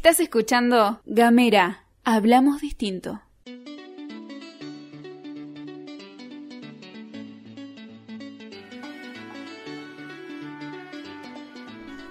Estás escuchando Gamera, hablamos distinto.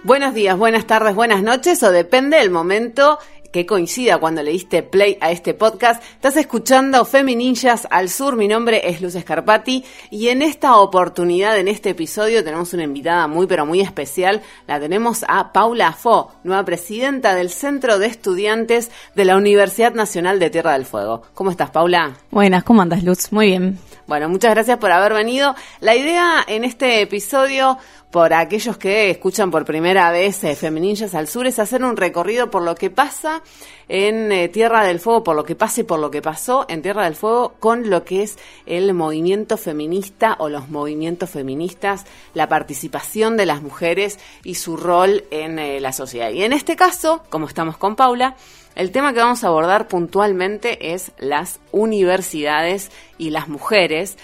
Buenos días, buenas tardes, buenas noches o depende del momento que coincida cuando le diste play a este podcast. Estás escuchando Femininjas al Sur. Mi nombre es Luz Escarpati y en esta oportunidad, en este episodio, tenemos una invitada muy, pero muy especial. La tenemos a Paula Fo, nueva presidenta del Centro de Estudiantes de la Universidad Nacional de Tierra del Fuego. ¿Cómo estás, Paula? Buenas, ¿cómo andas, Luz? Muy bien. Bueno, muchas gracias por haber venido. La idea en este episodio por aquellos que escuchan por primera vez eh, Femininjas al Sur es hacer un recorrido por lo que pasa en eh, Tierra del Fuego, por lo que pase, por lo que pasó en Tierra del Fuego con lo que es el movimiento feminista o los movimientos feministas, la participación de las mujeres y su rol en eh, la sociedad. Y en este caso, como estamos con Paula, el tema que vamos a abordar puntualmente es las universidades y las mujeres,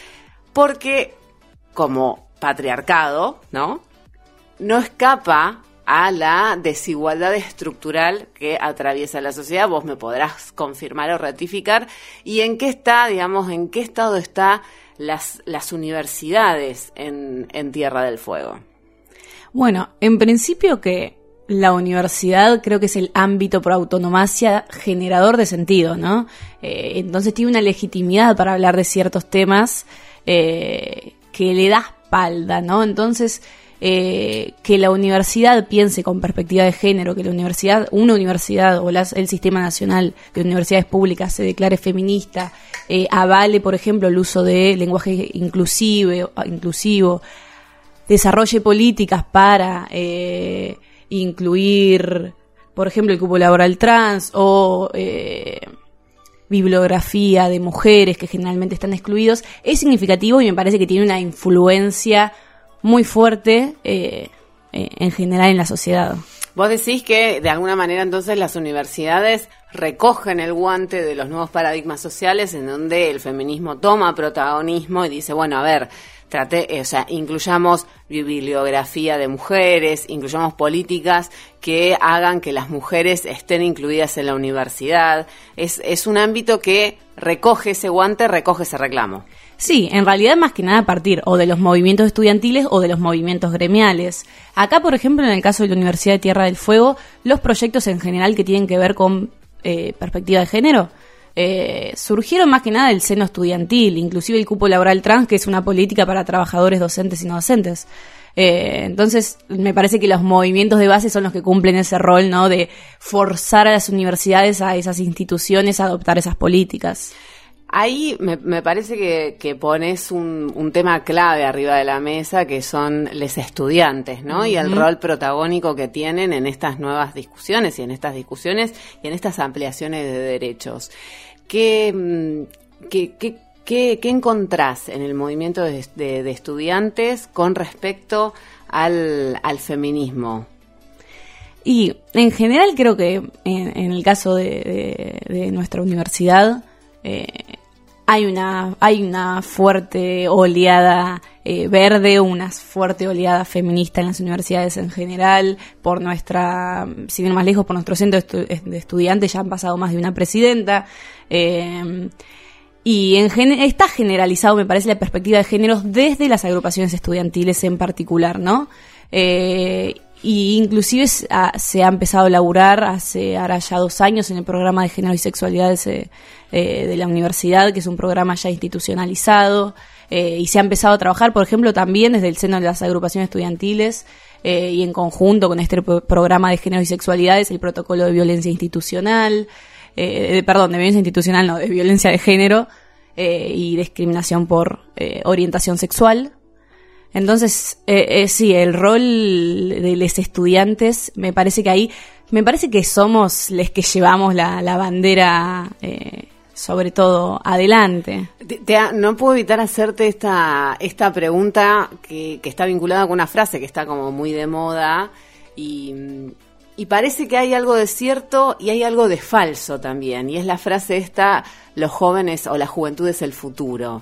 porque como patriarcado, ¿no? No escapa a la desigualdad estructural que atraviesa la sociedad. Vos me podrás confirmar o ratificar. ¿Y en qué está, digamos, en qué estado está las, universidades en, Tierra del Fuego? Bueno, en principio que la universidad creo que es el ámbito por autonomacia generador de sentido, ¿no? Eh, entonces tiene una legitimidad para hablar de ciertos temas eh, que le da ¿no? Entonces, eh, que la universidad piense con perspectiva de género, que la universidad, una universidad o el sistema nacional de universidades públicas se declare feminista, eh, avale, por ejemplo, el uso de lenguaje inclusive, inclusivo, desarrolle políticas para eh, incluir, por ejemplo, el cupo laboral trans o bibliografía de mujeres que generalmente están excluidos, es significativo y me parece que tiene una influencia muy fuerte eh, eh, en general en la sociedad. Vos decís que de alguna manera entonces las universidades recogen el guante de los nuevos paradigmas sociales en donde el feminismo toma protagonismo y dice, bueno, a ver, eh, o sea, incluyamos bibliografía de mujeres, incluyamos políticas que hagan que las mujeres estén incluidas en la universidad. Es, es un ámbito que recoge ese guante, recoge ese reclamo. Sí, en realidad más que nada a partir o de los movimientos estudiantiles o de los movimientos gremiales. Acá, por ejemplo, en el caso de la Universidad de Tierra del Fuego, los proyectos en general que tienen que ver con eh, perspectiva de género eh, surgieron más que nada del seno estudiantil, inclusive el cupo laboral trans, que es una política para trabajadores docentes y no docentes. Eh, entonces, me parece que los movimientos de base son los que cumplen ese rol, ¿no? De forzar a las universidades, a esas instituciones a adoptar esas políticas. Ahí me, me parece que, que pones un, un, tema clave arriba de la mesa, que son los estudiantes, ¿no? Y el rol protagónico que tienen en estas nuevas discusiones y en estas discusiones y en estas ampliaciones de derechos. ¿Qué, mm, qué, qué, qué, qué encontrás en el movimiento de, de, de estudiantes con respecto al, al, feminismo? Y en general creo que en, en el caso de, de nuestra universidad, eh, hay una, hay una fuerte oleada eh, verde, una fuerte oleada feminista en las universidades en general, por nuestra, si bien más lejos, por nuestro centro de, estudiantes ya han pasado más de una presidenta. Eh, y está generalizado, me parece, la perspectiva de géneros desde las agrupaciones estudiantiles en particular, ¿no? Eh, y inclusive se ha empezado a laburar hace ahora ya dos años en el programa de género y sexualidades eh, de la universidad, que es un programa ya institucionalizado, eh, y se ha empezado a trabajar, por ejemplo, también desde el seno de las agrupaciones estudiantiles eh, y en conjunto con este programa de género y sexualidades, el protocolo de violencia institucional, perdón, de violencia institucional, no, de violencia de género y discriminación por orientación sexual, entonces, eh, eh, sí, el rol de los estudiantes, me parece que ahí, me parece que somos los que llevamos la, bandera, eh, sobre todo, adelante. Te, te, no puedo evitar hacerte esta, esta pregunta que, que está vinculada con una frase que está como muy de moda y, y parece que hay algo de cierto y hay algo de falso también. Y es la frase esta, los jóvenes o la juventud es el futuro.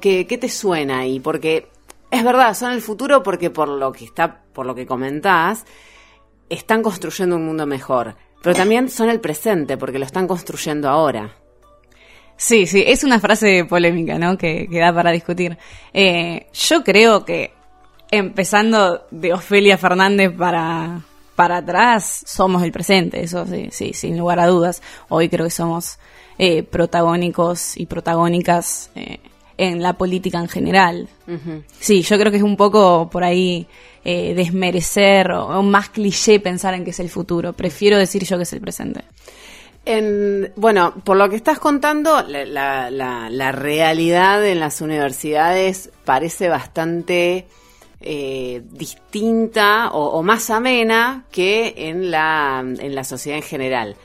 ¿Qué, qué te suena ahí? Porque es verdad, son el futuro porque por lo que está, por lo que comentás, están construyendo un mundo mejor. pero también son el presente, porque lo están construyendo ahora. Sí, sí, es una frase polémica, ¿no? Que, que da para discutir. Eh, yo creo que, empezando de Ofelia Fernández para, para atrás, somos el presente, eso sí, sí, sin lugar a dudas. Hoy creo que somos eh, protagónicos y protagónicas eh, en la política en general. Sí, yo creo que es un poco por ahí eh, desmerecer o, más cliché pensar en que es el futuro. Prefiero decir yo que es el presente. En, bueno, por lo que estás contando, la, la, realidad en las universidades parece bastante eh, distinta o, o, más amena que en la, en la sociedad en general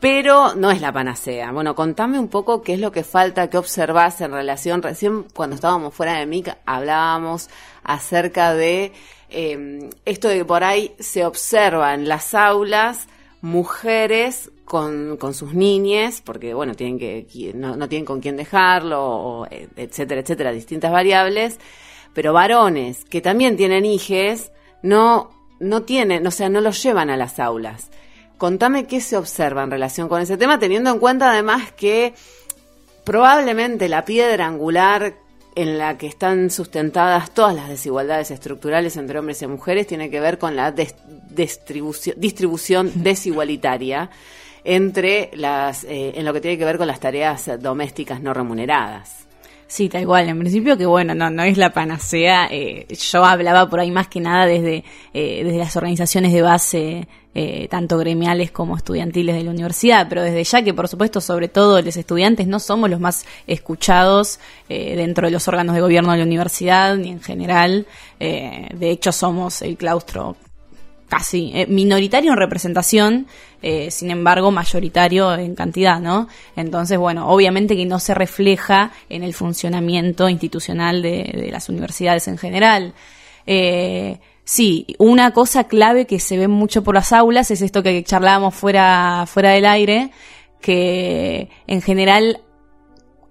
pero no es la panacea. Bueno, contame un poco qué es lo que falta, qué observás en relación, recién cuando estábamos fuera de MIC hablábamos acerca de em, esto de que por ahí se observa en las aulas mujeres con, con sus niñes, porque bueno, tienen que, no, no tienen con quién dejarlo, etcétera, etcétera, distintas variables, pero varones que también tienen hijes, no, no tienen, o sea, no los llevan a las aulas. Contame qué se observa en relación con ese tema, teniendo en cuenta además que probablemente la piedra angular en la que están sustentadas todas las desigualdades estructurales entre hombres y mujeres tiene que ver con la distribución, distribución desigualitaria entre las, eh, en lo que tiene que ver con las tareas domésticas no remuneradas. Sí, tal cual. En principio que bueno, no, no es la panacea. Eh, yo hablaba por ahí más que nada desde, eh, desde las organizaciones de base, eh, tanto gremiales como estudiantiles de la universidad, pero desde ya que por supuesto, sobre todo los estudiantes, no somos los más escuchados dentro de los órganos de gobierno de la universidad, ni en general. de hecho, somos el claustro casi eh, minoritario en representación, eh, sin embargo mayoritario en cantidad, ¿no? Entonces, bueno, obviamente que no se refleja en el funcionamiento institucional de, las universidades en general. Eh, sí, una cosa clave que se ve mucho por las aulas es esto que charlábamos fuera, fuera del aire, que en general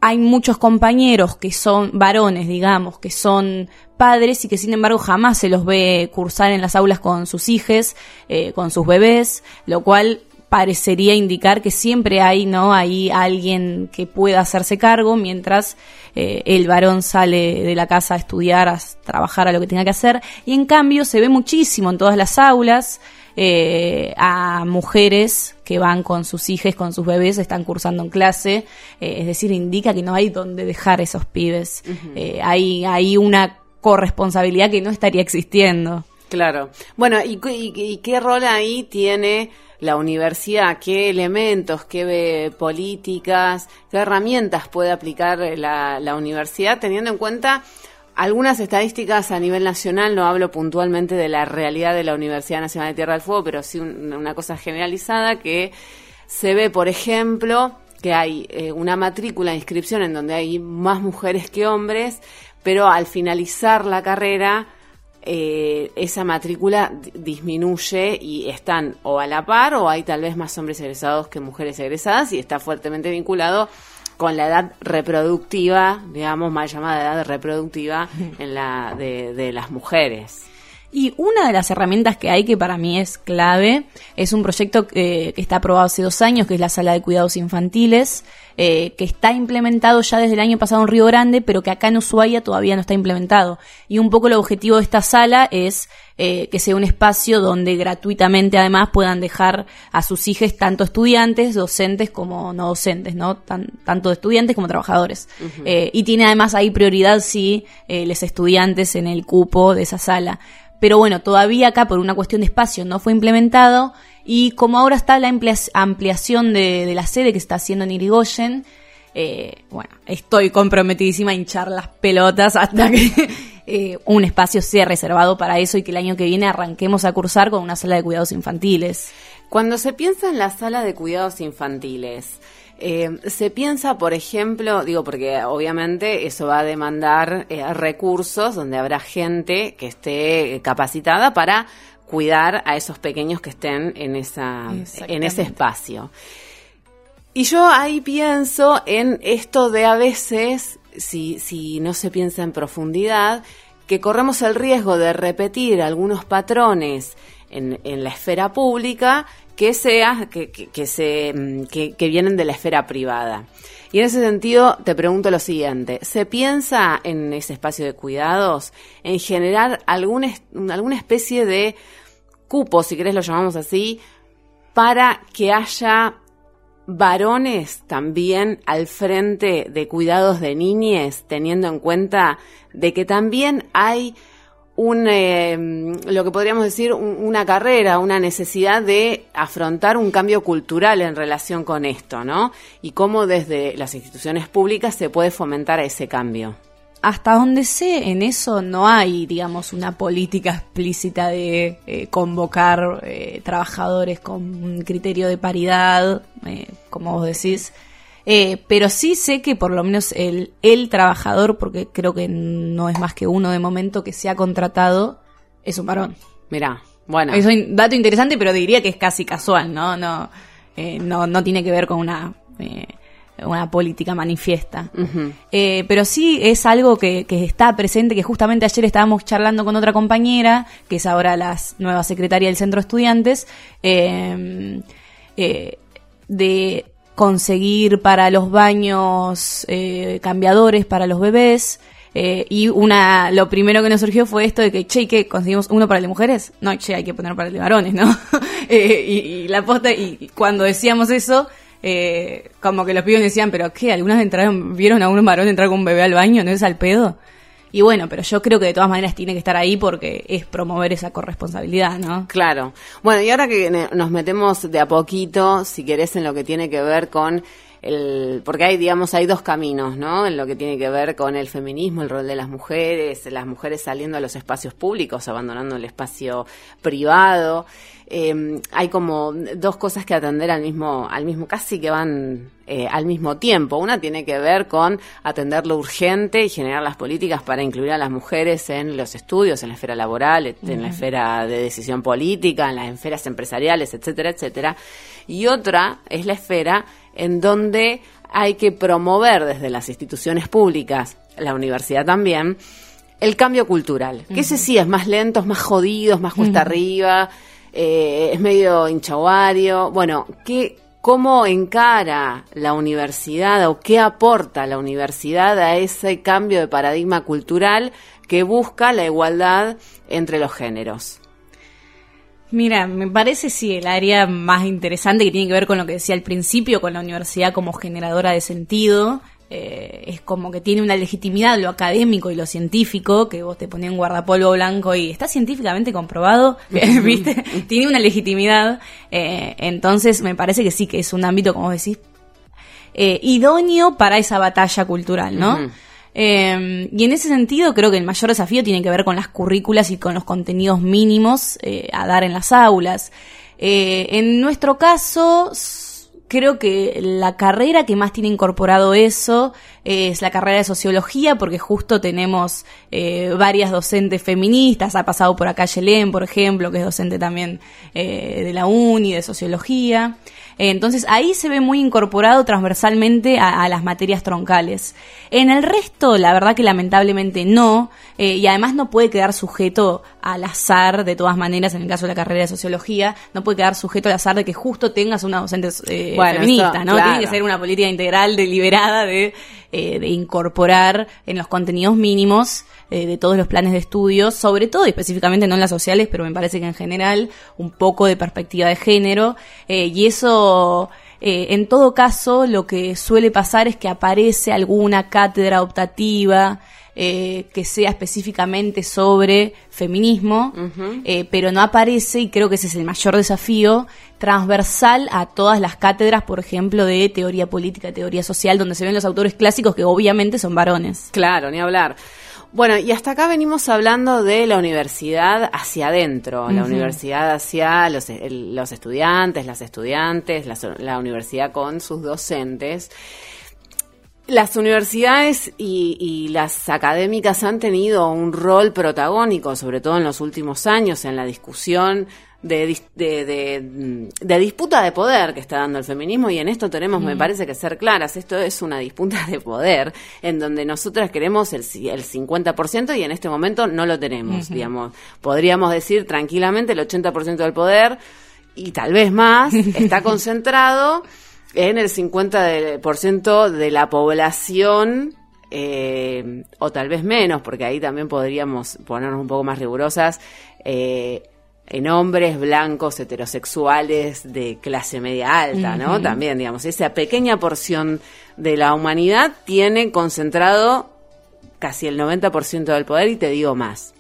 hay muchos compañeros que son varones, digamos, que son padres y que sin embargo jamás se los ve cursar en las aulas con sus hijos, eh, con sus bebés, lo cual parecería indicar que siempre hay, ¿no? Hay alguien que pueda hacerse cargo mientras eh, el varón sale de la casa a estudiar, a trabajar, a lo que tenga que hacer. Y en cambio se ve muchísimo en todas las aulas eh, a mujeres que van con sus hijos, con sus bebés, están cursando en clase. es decir, indica que no hay donde dejar esos pibes. hay, hay una corresponsabilidad que no estaría existiendo. Claro. Bueno, ¿y, qué rol ahí tiene la universidad? ¿Qué elementos, qué políticas, qué herramientas puede aplicar la, la universidad teniendo en cuenta algunas estadísticas a nivel nacional? No hablo puntualmente de la realidad de la Universidad Nacional de Tierra del Fuego, pero sí una cosa generalizada que se ve, por ejemplo, que hay eh, una matrícula de inscripción en donde hay más mujeres que hombres, pero al finalizar la carrera eh, esa matrícula disminuye y están o a la par o hay tal vez más hombres egresados que mujeres egresadas y está fuertemente vinculado con la edad reproductiva, digamos, mal llamada edad reproductiva en la de, de las mujeres. Y una de las herramientas que hay que para mí es clave es un proyecto que, está aprobado hace dos años, que es la Sala de Cuidados Infantiles, eh, que está implementado ya desde el año pasado en Río Grande, pero que acá en Ushuaia todavía no está implementado. Y un poco el objetivo de esta sala es eh, que sea un espacio donde gratuitamente además puedan dejar a sus hijos tanto estudiantes, docentes como no docentes, ¿no? tanto estudiantes como trabajadores. Eh, y tiene además ahí prioridad sí los estudiantes en el cupo de esa sala pero bueno, todavía acá por una cuestión de espacio no fue implementado y como ahora está la ampliación de, la sede que está haciendo en Irigoyen, eh, bueno, estoy comprometidísima a hinchar las pelotas hasta que eh, un espacio sea reservado para eso y que el año que viene arranquemos a cursar con una sala de cuidados infantiles. Cuando se piensa en la sala de cuidados infantiles, eh, se piensa, por ejemplo, digo, porque obviamente eso va a demandar eh, recursos donde habrá gente que esté capacitada para cuidar a esos pequeños que estén en, esa, en ese espacio. Y yo ahí pienso en esto de a veces, si, si no se piensa en profundidad, que corremos el riesgo de repetir algunos patrones en, en la esfera pública que sea, que, que, se, mm, que, vienen de la esfera privada. Y en ese sentido te pregunto lo siguiente, ¿se piensa en ese espacio de cuidados en generar alguna, alguna especie de cupo, si querés lo llamamos así, para que haya varones también al frente de cuidados de niñes, teniendo en cuenta de que también hay un, eh, lo que podríamos decir, una carrera, una necesidad de afrontar un cambio cultural en relación con esto, ¿no? Y cómo desde las instituciones públicas se puede fomentar ese cambio. Hasta donde sé, en eso no hay, digamos, una política explícita de eh, convocar eh, trabajadores con un criterio de paridad, como vos decís. Eh, pero sí sé que por lo menos el, el trabajador, porque creo que no es más que uno de momento que se ha contratado, es un varón. Mirá, bueno. Es un dato interesante, pero diría que es casi casual, ¿no? No, eh, no, no tiene que ver con una, eh, una política manifiesta. eh, pero sí es algo que, que, está presente, que justamente ayer estábamos charlando con otra compañera, que es ahora la nueva secretaria del Centro de Estudiantes, de conseguir para los baños eh, cambiadores para los bebés. Eh, y una, lo primero que nos surgió fue esto de que, che, ¿qué? ¿Conseguimos uno para las mujeres? No, che, hay que poner para los varones, ¿no? eh, y, y, la posta, y cuando decíamos eso, eh, como que los pibes decían, pero ¿qué? ¿Algunas entraron, vieron a un varón entrar con un bebé al baño? ¿No es al pedo? Y bueno, pero yo creo que de todas maneras tiene que estar ahí porque es promover esa corresponsabilidad, ¿no? Claro. Bueno, y ahora que nos metemos de a poquito, si querés, en lo que tiene que ver con el, porque hay, digamos, hay dos caminos, ¿no? En lo que tiene que ver con el feminismo, el rol de las mujeres, las mujeres saliendo a los espacios públicos, abandonando el espacio privado. Eh, hay como dos cosas que atender al mismo, al mismo, casi que van eh, al mismo tiempo. Una tiene que ver con atender lo urgente y generar las políticas para incluir a las mujeres en los estudios, en la esfera laboral, uh -huh. en la esfera de decisión política, en las esferas empresariales, etcétera, etcétera. Y otra es la esfera en donde hay que promover desde las instituciones públicas, la universidad también, el cambio cultural. Uh -huh. Que ese sí es más lento, es más jodido, es más cuesta uh -huh. arriba, eh, es medio hinchaguario. Bueno, ¿qué, ¿cómo encara la universidad o qué aporta la universidad a ese cambio de paradigma cultural que busca la igualdad entre los géneros? Mira, me parece sí el área más interesante que tiene que ver con lo que decía al principio, con la universidad como generadora de sentido. Eh, es como que tiene una legitimidad lo académico y lo científico, que vos te ponías un guardapolvo blanco y está científicamente comprobado, ¿viste? tiene una legitimidad. Eh, entonces me parece que sí, que es un ámbito, como decís, eh, idóneo para esa batalla cultural, ¿no? Uh -huh. Eh, y en ese sentido creo que el mayor desafío tiene que ver con las currículas y con los contenidos mínimos eh, a dar en las aulas. Eh, en nuestro caso, creo que la carrera que más tiene incorporado eso es la carrera de sociología, porque justo tenemos eh, varias docentes feministas, ha pasado por acá Yelén, por ejemplo, que es docente también eh, de la UNI, de sociología. Entonces ahí se ve muy incorporado transversalmente a, a, las materias troncales. En el resto, la verdad que lamentablemente no, eh, y además no puede quedar sujeto al azar, de todas maneras, en el caso de la carrera de sociología, no puede quedar sujeto al azar de que justo tengas una docente eh, bueno, feminista, eso, ¿no? Claro. Tiene que ser una política integral, deliberada de, eh, de incorporar en los contenidos mínimos eh, de todos los planes de estudio, sobre todo y específicamente no en las sociales, pero me parece que en general un poco de perspectiva de género eh, y eso eh, en todo caso lo que suele pasar es que aparece alguna cátedra optativa eh, que sea específicamente sobre feminismo, uh -huh. eh, pero no aparece, y creo que ese es el mayor desafío, transversal a todas las cátedras, por ejemplo, de teoría política, teoría social, donde se ven los autores clásicos que obviamente son varones. Claro, ni hablar. Bueno, y hasta acá venimos hablando de la universidad hacia adentro, uh -huh. la universidad hacia los, el, los, estudiantes, las estudiantes, la, la, universidad con sus docentes. Las universidades y, y, las académicas han tenido un rol protagónico, sobre todo en los últimos años, en la discusión de, de, de, de, disputa de poder que está dando el feminismo y en esto tenemos, mm. me parece que ser claras, esto es una disputa de poder en donde nosotras queremos el, el 50% y en este momento no lo tenemos, mm -hmm. digamos. Podríamos decir tranquilamente el 80% del poder y tal vez más, está concentrado en el 50% de la población, eh, o tal vez menos, porque ahí también podríamos ponernos un poco más rigurosas, eh, en hombres blancos heterosexuales de clase media alta, ¿no? También, digamos, esa pequeña porción de la humanidad tiene concentrado casi el 90% del poder y te digo más.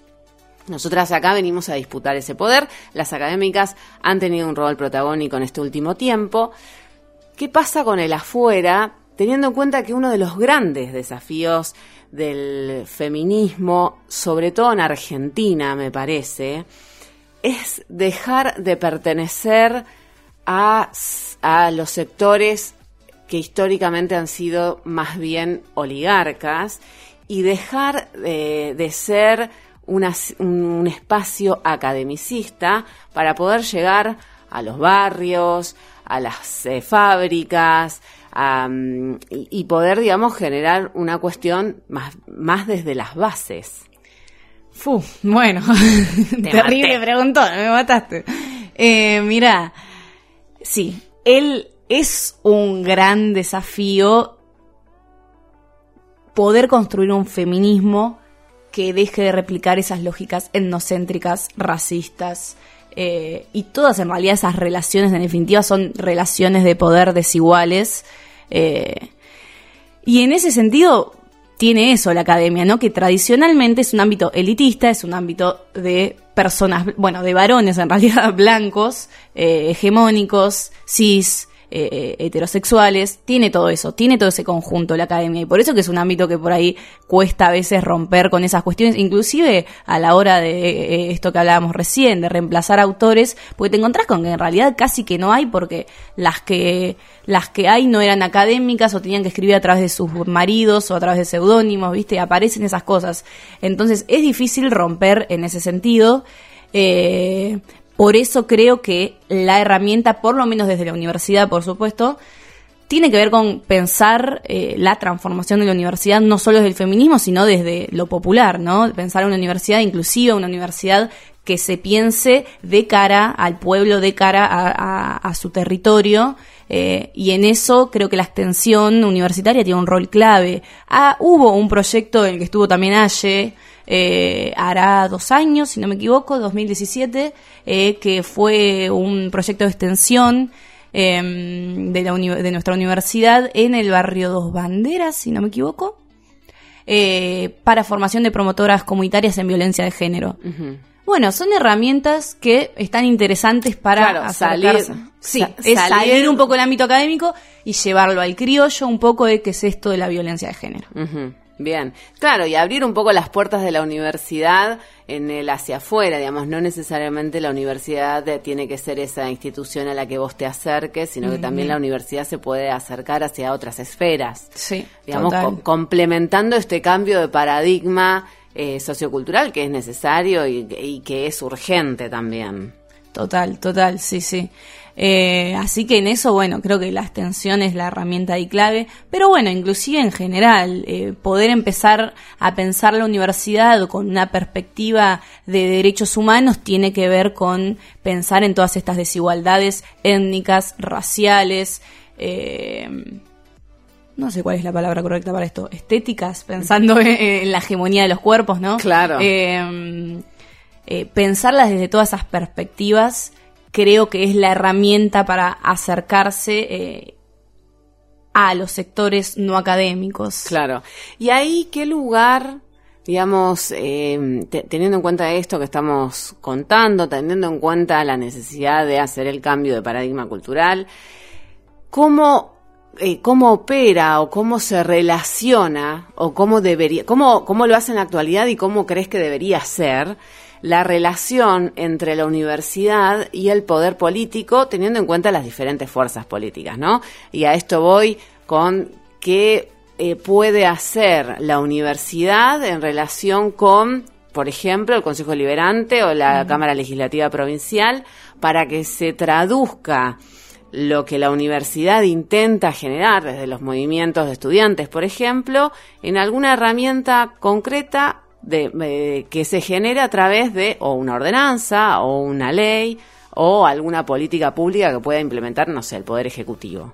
Nosotras acá venimos a disputar ese poder, las académicas han tenido un rol protagónico en este último tiempo. ¿Qué pasa con el afuera? Teniendo en cuenta que uno de los grandes desafíos del feminismo, sobre todo en Argentina, me parece, es dejar de pertenecer a, los sectores que históricamente han sido más bien oligarcas y dejar de, ser un espacio academicista para poder llegar a los barrios, a las eh, fábricas y, poder, digamos, generar una cuestión más, más desde las bases. Fu, bueno, terrible preguntó, me mataste. Eh, mira, sí, él es un gran desafío poder construir un feminismo que deje de replicar esas lógicas etnocéntricas, racistas, eh, y todas en realidad esas relaciones en definitiva son relaciones de poder desiguales. Eh, y en ese sentido, tiene eso la academia, ¿no? Que tradicionalmente es un ámbito elitista, es un ámbito de personas, bueno, de varones en realidad blancos, eh, hegemónicos, cis, eh, eh, heterosexuales, tiene todo eso, tiene todo ese conjunto la academia y por eso que es un ámbito que por ahí cuesta a veces romper con esas cuestiones, inclusive a la hora de eh, esto que hablábamos recién, de reemplazar autores, porque te encontrás con que en realidad casi que no hay porque las que las que hay no eran académicas o tenían que escribir a través de sus maridos o a través de seudónimos, ¿viste? Aparecen esas cosas. Entonces es difícil romper en ese sentido. Por eso creo que la herramienta, por lo menos desde la universidad, por supuesto, tiene que ver con pensar eh, la transformación de la universidad no solo desde el feminismo, sino desde lo popular, ¿no? Pensar una universidad inclusiva, una universidad que se piense de cara al pueblo, de cara a, su territorio, eh, y en eso creo que la extensión universitaria tiene un rol clave. Ah, hubo un proyecto en el que estuvo también Aye, eh, hará dos años, si no me equivoco, 2017, eh, que fue un proyecto de extensión em, de, la de nuestra universidad en el barrio Dos Banderas, si no me equivoco, eh, para formación de promotoras comunitarias en violencia de género. Bueno, son herramientas que están interesantes para salir, sí, salir un poco del ámbito académico y llevarlo al criollo un poco de qué es esto de la violencia de género. Bien, claro, y abrir un poco las puertas de la universidad en el hacia afuera, digamos, no necesariamente la universidad tiene que ser esa institución a la que vos te acerques, sino que también la universidad se puede acercar hacia otras esferas. Sí, digamos, complementando este cambio de paradigma eh, sociocultural que es necesario y que es urgente también. Total, total, sí, sí. Eh, así que en eso, bueno, creo que la extensión es la herramienta y clave, pero bueno, inclusive en general, eh, poder empezar a pensar la universidad con una perspectiva de derechos humanos tiene que ver con pensar en todas estas desigualdades étnicas, raciales, eh, no sé cuál es la palabra correcta para esto, estéticas, pensando en, la hegemonía de los cuerpos, ¿no? Claro. pensarlas desde todas esas perspectivas creo que es la herramienta para acercarse eh, a los sectores no académicos. Claro. ¿Y ahí qué lugar, digamos, eh, teniendo en cuenta esto que estamos contando, teniendo en cuenta la necesidad de hacer el cambio de paradigma cultural, cómo eh, cómo opera o cómo se relaciona o cómo debería, cómo, cómo lo hace en la actualidad y cómo crees que debería ser la relación entre la universidad y el poder político, teniendo en cuenta las diferentes fuerzas políticas, ¿no? Y a esto voy con qué eh, puede hacer la universidad en relación con, por ejemplo, el Consejo Liberante o la Cámara Legislativa Provincial, para que se traduzca lo que la universidad intenta generar desde los movimientos de estudiantes, por ejemplo, en alguna herramienta concreta de, que se genere a través de o una ordenanza o una ley o alguna política pública que pueda implementar, no sé, el Poder Ejecutivo.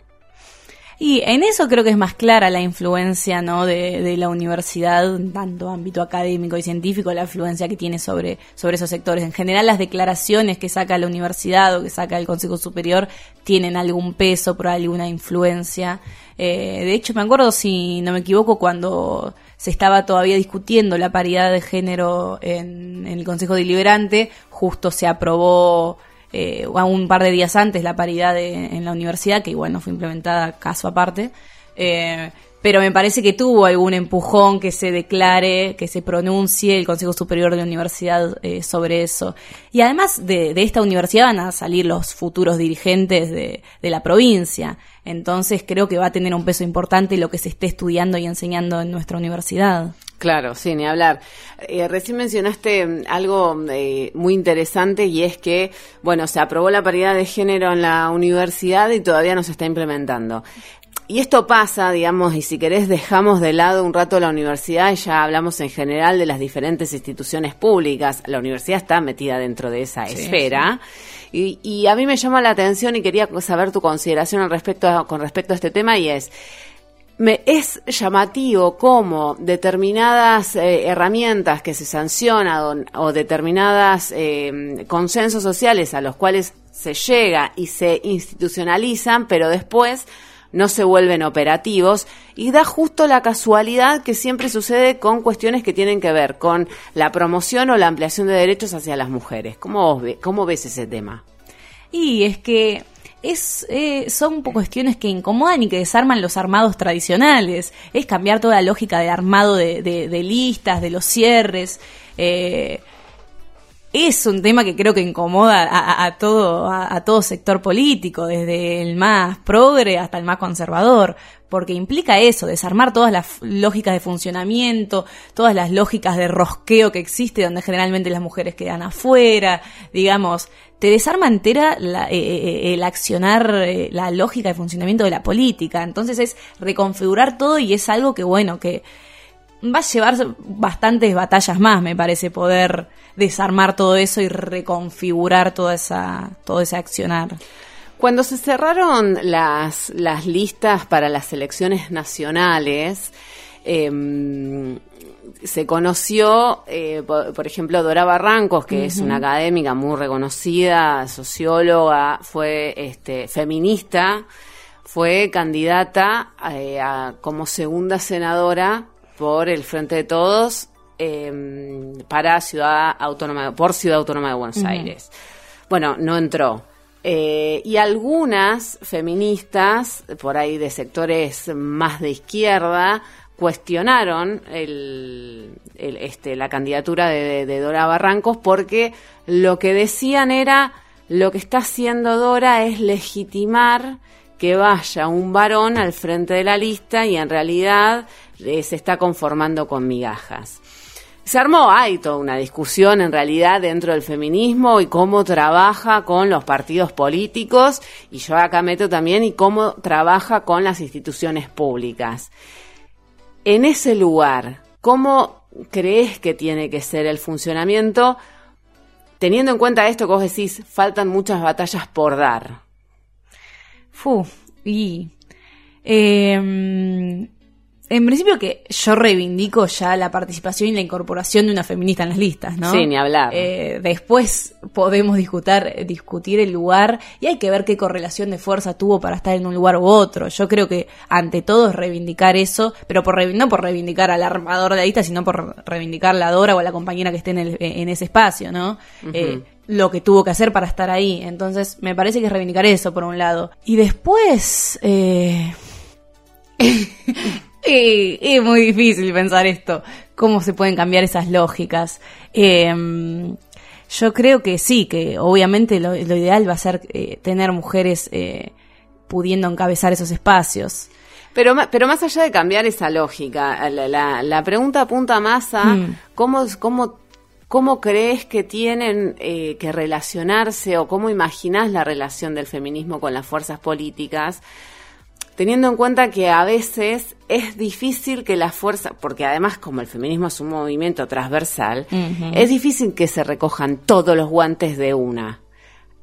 Y en eso creo que es más clara la influencia ¿no? de, la universidad, tanto ámbito académico y científico, la influencia que tiene sobre, sobre esos sectores. En general, las declaraciones que saca la universidad o que saca el Consejo Superior tienen algún peso, por alguna influencia. Eh, de hecho, me acuerdo, si no me equivoco, cuando se estaba todavía discutiendo la paridad de género en el Consejo Deliberante, justo se aprobó eh, un par de días antes la paridad en la universidad, que igual no fue implementada caso aparte. Eh, pero me parece que tuvo algún empujón que se declare, que se pronuncie el Consejo Superior de la Universidad eh, sobre eso. Y además de, esta universidad van a salir los futuros dirigentes de, de, la provincia. Entonces creo que va a tener un peso importante lo que se esté estudiando y enseñando en nuestra universidad. Claro, sí, ni hablar. Eh, recién mencionaste mm, algo eh, muy interesante y es que, bueno, se aprobó la paridad de género en la universidad y todavía no se está implementando. Y esto pasa, digamos, y si querés dejamos de lado un rato la universidad y ya hablamos en general de las diferentes instituciones públicas. La universidad está metida dentro de esa esfera. Y, y, a mí me llama la atención y quería saber tu consideración al respecto, con respecto a este tema y es, me es llamativo cómo determinadas eh, herramientas que se sancionan o, determinadas eh, consensos sociales a los cuales se llega y se institucionalizan, pero después no se vuelven operativos y da justo la casualidad que siempre sucede con cuestiones que tienen que ver con la promoción o la ampliación de derechos hacia las mujeres. ¿Cómo, cómo ves ese tema? Y es que es, eh, son cuestiones que incomodan y que desarman los armados tradicionales. Es cambiar toda la lógica del armado de, de, listas, de los cierres. Eh, es un tema que creo que incomoda a, todo, a, todo sector político, desde el más progre hasta el más conservador, porque implica eso, desarmar todas las lógicas de funcionamiento, todas las lógicas de rosqueo que existe, donde generalmente las mujeres quedan afuera, digamos, te desarma entera eh, eh, eh, el accionar, la lógica de funcionamiento de la política, entonces es reconfigurar todo y es algo que, bueno, que va a llevar bastantes batallas más, me parece, poder desarmar todo eso y reconfigurar toda esa, todo ese accionar. Cuando se cerraron las, las listas para las elecciones nacionales, em, se conoció, eh, por, ejemplo, Dora Barrancos, que es una académica muy reconocida, socióloga, fue este, feminista, fue candidata eh, como segunda senadora por el Frente de Todos em, para Ciudad Autónoma, por Ciudad Autónoma de Buenos Aires. Bueno, no entró. Eh, y algunas feministas, por ahí de sectores más de izquierda, cuestionaron el, este, la candidatura de, Dora Barrancos porque lo que decían era lo que está haciendo Dora es legitimar que vaya un varón al frente de la lista y en realidad eh, se está conformando con migajas. Se armó, hay toda una discusión en realidad dentro del feminismo y cómo trabaja con los partidos políticos, y yo acá meto también, y cómo trabaja con las instituciones públicas. En ese lugar, ¿cómo crees que tiene que ser el funcionamiento? Teniendo en cuenta esto que vos decís, faltan muchas batallas por dar. Fu, y eh, en principio que yo reivindico ya la participación y la incorporación de una feminista en las listas, ¿no? Sí, ni hablar. Eh, después podemos discutir, discutir el lugar y hay que ver qué correlación de fuerza tuvo para estar en un lugar u otro. Yo creo que ante todo es reivindicar eso, pero por no por reivindicar al armador de la lista, sino por reivindicar la Dora o a la compañera que esté en, en ese espacio, ¿no? Eh, lo que tuvo que hacer para estar ahí. Entonces, me parece que es reivindicar eso, por un lado. Y después... Eh... es muy difícil pensar esto, cómo se pueden cambiar esas lógicas. Em, yo creo que sí, que obviamente lo, ideal va a ser eh, tener mujeres eh, pudiendo encabezar esos espacios. Pero, pero más allá de cambiar esa lógica, la, la, pregunta apunta más a mm. cómo, cómo, cómo crees que tienen eh, que relacionarse o cómo imaginas la relación del feminismo con las fuerzas políticas teniendo en cuenta que a veces es difícil que la fuerza, porque además como el feminismo es un movimiento transversal, es difícil que se recojan todos los guantes de una.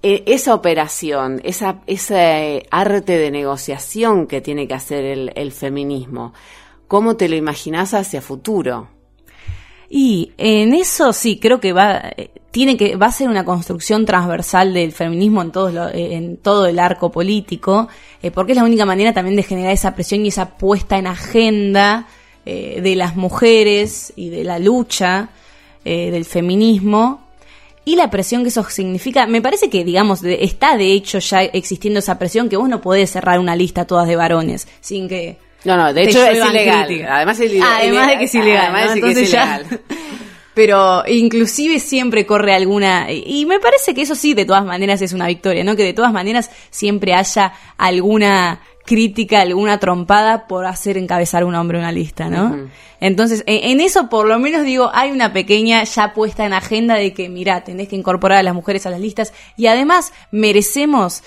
e- esa operación, esa, ese arte de negociación que tiene que hacer el, el feminismo, ¿cómo te lo imaginas hacia futuro? Y en eso sí, creo que va, eh, tiene que, va a ser una construcción transversal del feminismo en todo, en todo el arco político, eh, porque es la única manera también de generar esa presión y esa puesta en agenda eh, de las mujeres y de la lucha del feminismo y la presión que eso significa, me parece que, digamos, está de hecho ya existiendo esa presión que vos no podés cerrar una lista todas de varones sin que no, no, de hecho es ilegal. Además, es ilegal. Además de que es ilegal. Además de que es ilegal. Pero inclusive siempre corre alguna y me parece que eso sí de todas maneras es una victoria, ¿no? Que de todas maneras siempre haya alguna crítica, alguna trompada por hacer encabezar un hombre una lista, ¿no? Entonces, en, eso por lo menos digo, hay una pequeña ya puesta en agenda de que, mira, tenés que incorporar a las mujeres a las listas y además merecemos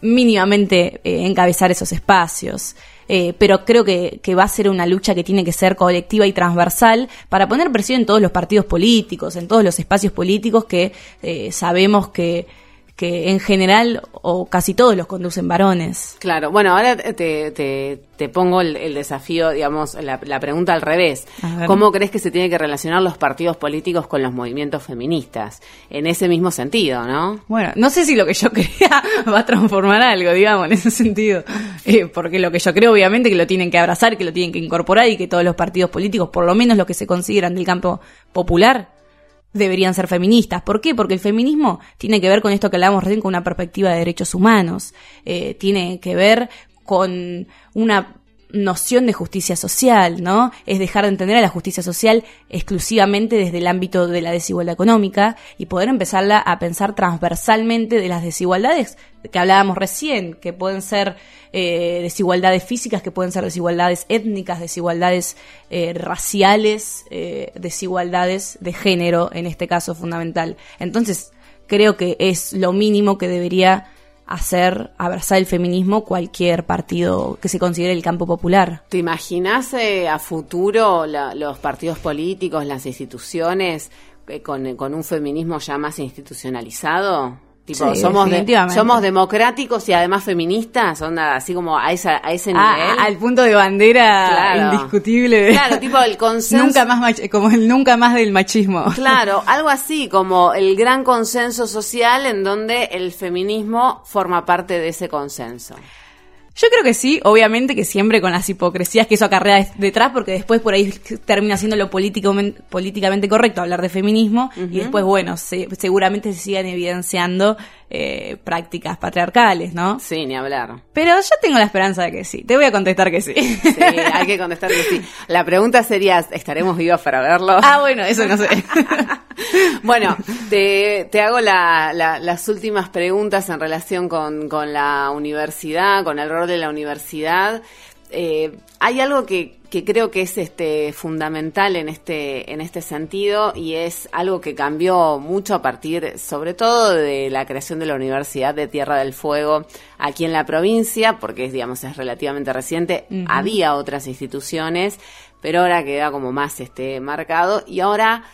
mínimamente eh, encabezar esos espacios. Eh, pero creo que, va a ser una lucha que tiene que ser colectiva y transversal para poner presión en todos los partidos políticos, en todos los espacios políticos que eh, sabemos que, que en general o casi todos los conducen varones. Claro, bueno, ahora te, te, pongo el, desafío, digamos, la, pregunta al revés. ¿Cómo crees que se tiene que relacionar los partidos políticos con los movimientos feministas? En ese mismo sentido, ¿no? Bueno, no sé si lo que yo crea va a transformar algo, digamos, en ese sentido. Eh, porque lo que yo creo, obviamente, que lo tienen que abrazar, que lo tienen que incorporar y que todos los partidos políticos, por lo menos los que se consideran del campo popular, deberían ser feministas. ¿Por qué? Porque el feminismo tiene que ver con esto que hablábamos recién, con una perspectiva de derechos humanos. Eh, tiene que ver con una noción de justicia social, ¿no? Es dejar de entender a la justicia social exclusivamente desde el ámbito de la desigualdad económica y poder empezarla a pensar transversalmente de las desigualdades que hablábamos recién, que pueden ser eh, desigualdades físicas, que pueden ser desigualdades étnicas, desigualdades eh, raciales, eh, desigualdades de género, en este caso fundamental. Entonces, creo que es lo mínimo que debería hacer abrazar el feminismo cualquier partido que se considere el campo popular. ¿Te imaginas eh, a futuro los partidos políticos, las instituciones eh, con un feminismo ya más institucionalizado? Tipo, somos, somos democráticos y además feministas, onda, así como a, esa, a ese ah, nivel. al punto de bandera indiscutible. Claro, tipo el consenso. Nunca más como el nunca más del machismo. Claro, algo así como el gran consenso social en donde el feminismo forma parte de ese consenso. Yo creo que sí, obviamente que siempre con las hipocresías que eso acarrea detrás, porque después por ahí termina siendo lo políticamente correcto hablar de feminismo y después, bueno, seguramente se sigan evidenciando eh, prácticas patriarcales, ¿no? Sí, ni hablar. Pero yo tengo la esperanza de que sí. Te voy a contestar que sí. Sí, hay que contestar que sí. La pregunta sería, ¿estaremos vivos para verlo? Ah, bueno, eso no sé. bueno, te, te hago la, las últimas preguntas en relación con, con la universidad, con el rol de la universidad. Eh, hay algo que, que, creo que es este fundamental en este en este sentido y es algo que cambió mucho a partir sobre todo de la creación de la Universidad de Tierra del Fuego aquí en la provincia porque es digamos es relativamente reciente. Había otras instituciones pero ahora queda como más este marcado. Y ahora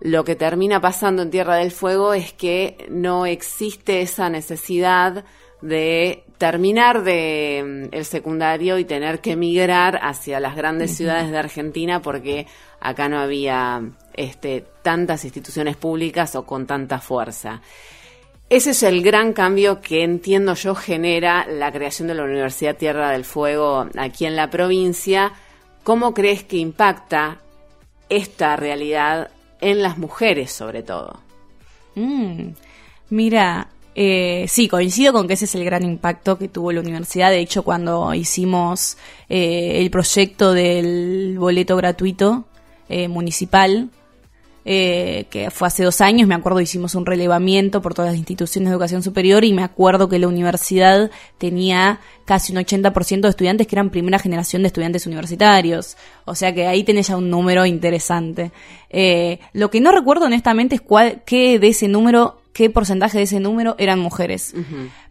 lo que termina pasando en Tierra del Fuego es que no existe esa necesidad de terminar de mm, el secundario y tener que emigrar hacia las grandes ciudades de Argentina porque acá no había este, tantas instituciones públicas o con tanta fuerza. Ese es el gran cambio que entiendo yo genera la creación de la Universidad Tierra del Fuego aquí en la provincia. ¿Cómo crees que impacta esta realidad en las mujeres sobre todo? Mm, mira, eh, sí, coincido con que ese es el gran impacto que tuvo la universidad. De hecho, cuando hicimos eh, el proyecto del boleto gratuito eh, municipal, eh, que fue hace dos años, me acuerdo hicimos un relevamiento por todas las instituciones de educación superior y me acuerdo que la universidad tenía casi un 80% de estudiantes que eran primera generación de estudiantes universitarios. O sea que ahí tenés ya un número interesante. lo que no recuerdo honestamente es cuál, qué de ese número qué porcentaje de ese número eran mujeres.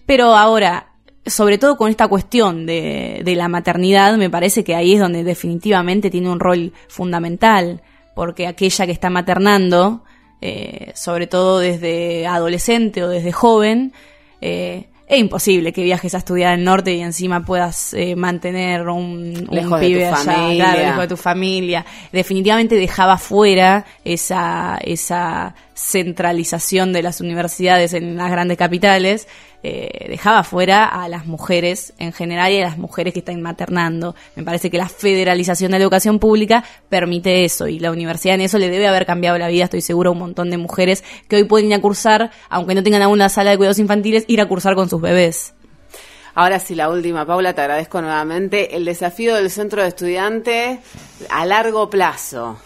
Pero ahora, sobre todo con esta cuestión de, de, la maternidad, me parece que ahí es donde definitivamente tiene un rol fundamental, porque aquella que está maternando eh, sobre todo desde adolescente o desde joven, eh, es imposible que viajes a estudiar al norte y encima puedas eh, mantener un, un pibe allá, claro, lejos de tu familia. Definitivamente dejaba fuera esa, esa centralización de las universidades en las grandes capitales, eh, dejaba fuera a las mujeres en general y a las mujeres que están maternando. Me parece que la federalización de la educación pública permite eso y la universidad en eso le debe haber cambiado la vida, estoy seguro, a un montón de mujeres que hoy pueden ir a cursar, aunque no tengan aún una sala de cuidados infantiles, ir a cursar con sus bebés. Ahora sí, la última, Paula, te agradezco nuevamente. El desafío del centro de estudiantes a largo plazo.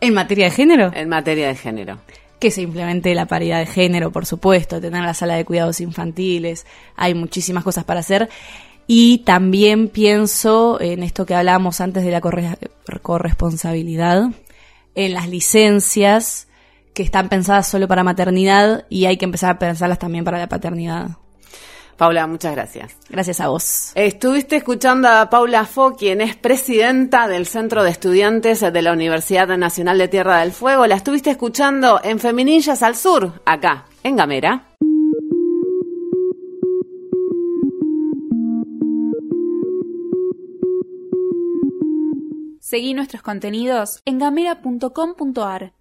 ¿En materia de género? En materia de género. Que se implemente la paridad de género, por supuesto, tener la sala de cuidados infantiles, hay muchísimas cosas para hacer. Y también pienso en esto que hablábamos antes de la corresponsabilidad, en las licencias que están pensadas solo para maternidad y hay que empezar a pensarlas también para la paternidad. Paula, muchas gracias. Gracias a vos. Estuviste escuchando a Paula Fo, quien es presidenta del Centro de Estudiantes de la Universidad Nacional de Tierra del Fuego. La estuviste escuchando en Feminillas al Sur, acá, en Gamera. Seguí nuestros contenidos en gamera.com.ar.